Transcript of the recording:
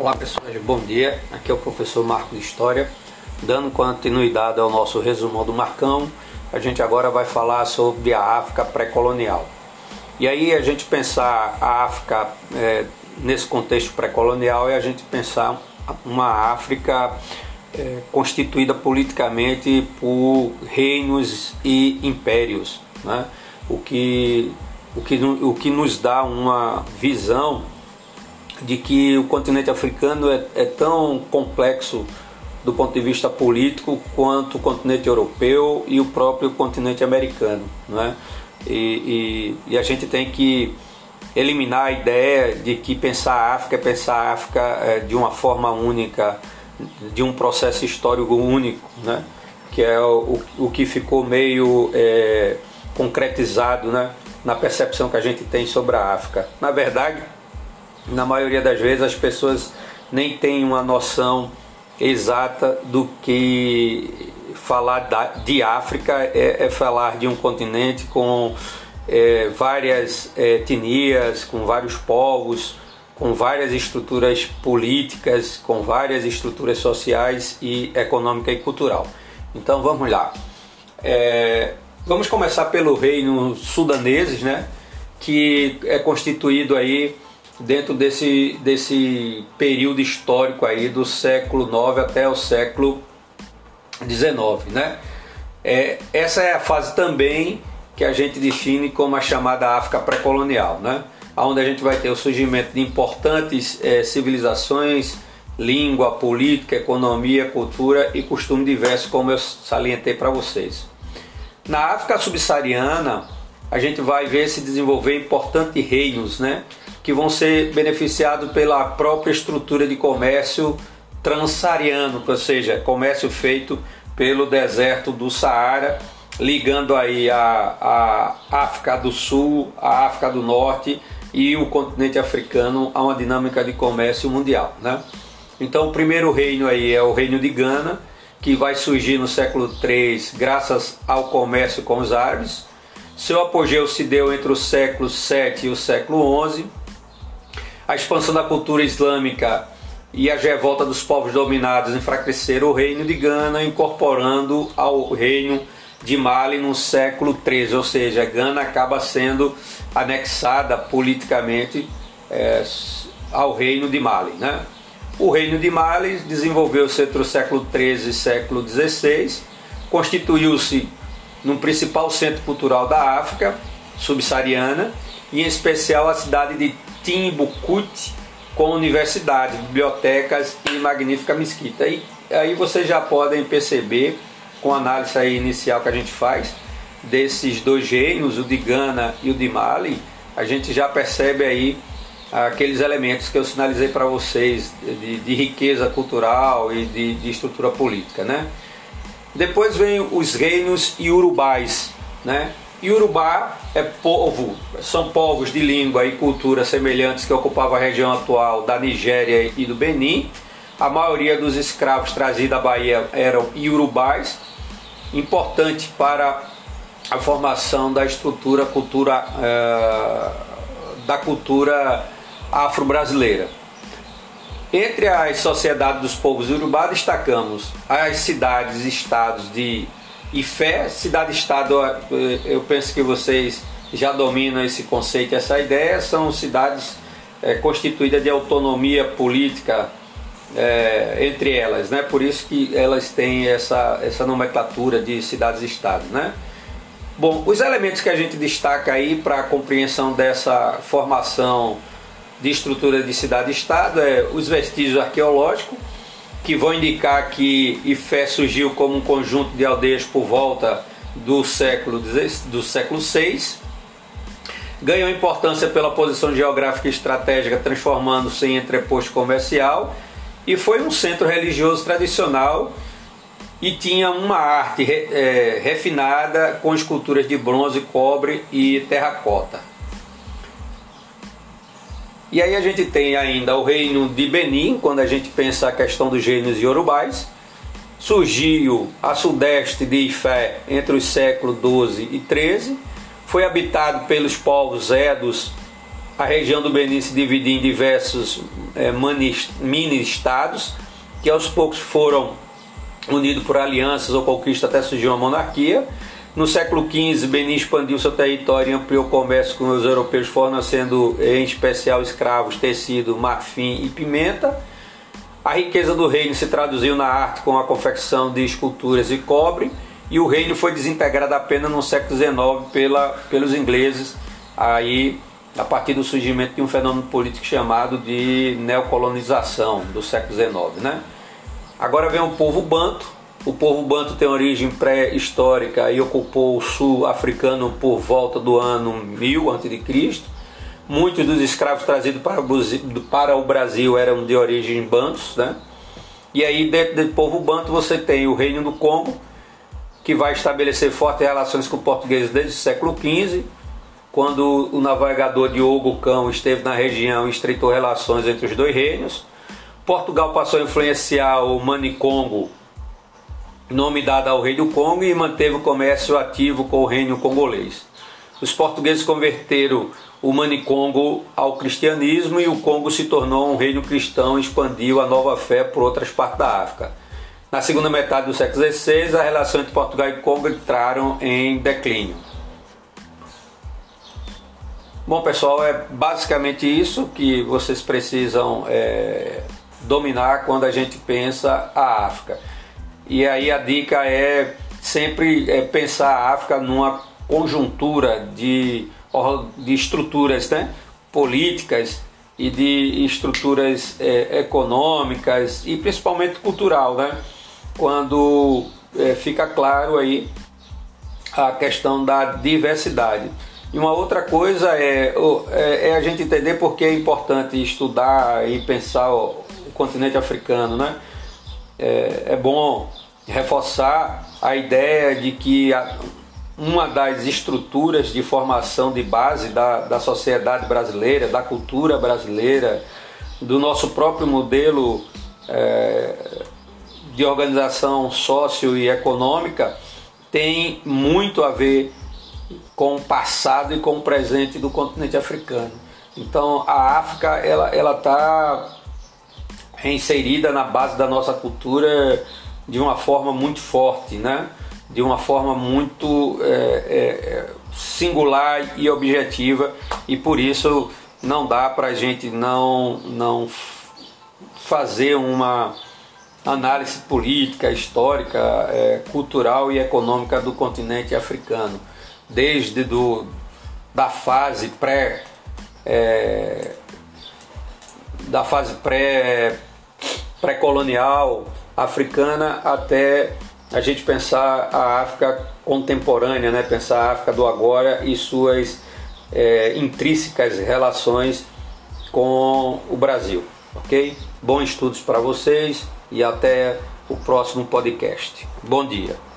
Olá pessoal, bom dia. Aqui é o professor Marco de História, dando continuidade ao nosso resumão do Marcão. A gente agora vai falar sobre a África pré-colonial. E aí a gente pensar a África é, nesse contexto pré-colonial é a gente pensar uma África é, constituída politicamente por reinos e impérios, né? o, que, o, que, o que nos dá uma visão de que o continente africano é, é tão complexo do ponto de vista político quanto o continente europeu e o próprio continente americano. Né? E, e, e, a gente tem que eliminar a ideia de que pensar a África é pensar a África é, de uma forma única, de um processo histórico único, né? que é o, o que ficou meio é, concretizado né? na percepção que a gente tem sobre a África. Na verdade, na maioria das vezes as pessoas nem têm uma noção exata do que falar da, de África é, é, falar de um continente com é, várias é, etnias, com vários povos, com várias estruturas políticas, com várias estruturas sociais e econômica e cultural. Então vamos lá. É, vamos começar pelo reino sudaneses, né, que é constituído aí dentro desse, desse período histórico aí do século IX até o século XIX, né? É, essa é a fase também que a gente define como a chamada África pré-colonial, né? Onde a gente vai ter o surgimento de importantes é, civilizações, língua, política, economia, cultura e costume diversos, como eu salientei para vocês. Na África subsaariana, a gente vai ver se desenvolver importantes reinos, né? Que vão ser beneficiados pela própria estrutura de comércio transsaariano, ou seja, comércio feito pelo deserto do Saara, ligando aí a, a África do Sul, a África do Norte e o continente africano a uma dinâmica de comércio mundial, né? Então o primeiro reino aí é o reino de Gana, que vai surgir no século III graças ao comércio com os árabes. Seu apogeu se deu entre o século VII e o século XI a expansão da cultura islâmica e a revolta dos povos dominados enfraqueceram o reino de Gana, incorporando ao reino de Mali no século XIII, ou seja, Gana acaba sendo anexada politicamente é, ao reino de Mali. Né? O reino de Mali desenvolveu-se entre o século XIII e século XVI, constituiu-se no principal centro cultural da África subsaariana, e em especial a cidade de Timbuktu com universidades, bibliotecas e magnífica mesquita. E aí vocês já podem perceber, com a análise inicial que a gente faz, desses dois reinos, o de Gana e o de Mali, a gente já percebe aí aqueles elementos que eu sinalizei para vocês de, de, riqueza cultural e de, de, estrutura política, né? Depois vem os reinos iurubais, né? Yorubá é povo, são povos de língua e cultura semelhantes que ocupavam a região atual da Nigéria e do Benin. A maioria dos escravos trazidos da Bahia eram iorubais, importante para a formação da estrutura cultura, uh, da cultura afro-brasileira. Entre as sociedades dos povos iorubá destacamos as cidades-estados de e fé, cidade-estado, eu penso que vocês já dominam esse conceito, essa ideia, são cidades é, constituídas de autonomia política é, entre elas, né? por isso que elas têm essa, essa nomenclatura de cidades-estado. Né? Bom, os elementos que a gente destaca aí para a compreensão dessa formação de estrutura de cidade-estado é os vestígios arqueológicos, que vão indicar que Ifé surgiu como um conjunto de aldeias por volta do século, do século VI. Ganhou importância pela posição geográfica e estratégica, transformando-se em entreposto comercial e foi um centro religioso tradicional e tinha uma arte é, refinada com esculturas de bronze, cobre e terracota. E aí a gente tem ainda o reino de Benin, quando a gente pensa a questão dos reinos iorubais. Surgiu a sudeste de Ifé entre os séculos 12 e 13. Foi habitado pelos povos Edos, a região do Benin se dividia em diversos é, mini-estados, que aos poucos foram unidos por alianças ou conquista até surgiu uma monarquia. No século XV, Benin expandiu seu território e ampliou o comércio com os europeus, fornecendo em especial escravos, tecido, marfim e pimenta. A riqueza do reino se traduziu na arte com a confecção de esculturas e cobre, e o reino foi desintegrado apenas no século XIX pela, pelos ingleses, aí a partir do surgimento de um fenômeno político chamado de neocolonização do século XIX. Né? Agora vem o povo banto, o povo banto tem origem pré-histórica e ocupou o sul africano por volta do ano 1000 a.C. Muitos dos escravos trazidos para o Brasil eram de origem bantos, né? E aí dentro do povo banto você tem o Reino do Congo, que vai estabelecer fortes relações com os portugueses desde o século XV, quando o navegador Diogo Cão esteve na região e estreitou relações entre os dois reinos. Portugal passou a influenciar o Manicongo nome dado ao rei do Congo, e manteve o comércio ativo com o reino congolês. Os portugueses converteram o Manicongo ao cristianismo e o Congo se tornou um reino cristão e expandiu a nova fé por outras partes da África. Na segunda metade do século XVI, a relação entre Portugal e Congo entraram em declínio. Bom, pessoal, é basicamente isso que vocês precisam é, dominar quando a gente pensa a África. E aí a dica é sempre é, pensar a África numa conjuntura de, de estruturas né, políticas e de estruturas é, econômicas e principalmente cultural, né? Quando é, fica claro aí a questão da diversidade. E uma outra coisa é, é, é a gente entender por que é importante estudar e pensar o, o continente africano, né? É, é bom reforçar a ideia de que uma das estruturas de formação de base da, da sociedade brasileira, da cultura brasileira, do nosso próprio modelo é, de organização sócio e econômica tem muito a ver com o passado e com o presente do continente africano. Então a África ela está inserida na base da nossa cultura de uma forma muito forte, né? de uma forma muito é, é, é, singular e objetiva e por isso não dá para a gente não, não fazer uma análise política, histórica, é, cultural e econômica do continente africano, desde do, da fase pré é, da fase pré pré-colonial africana até a gente pensar a África contemporânea, né? pensar a África do agora e suas é, intrínsecas relações com o Brasil, ok? Bons estudos para vocês e até o próximo podcast. Bom dia.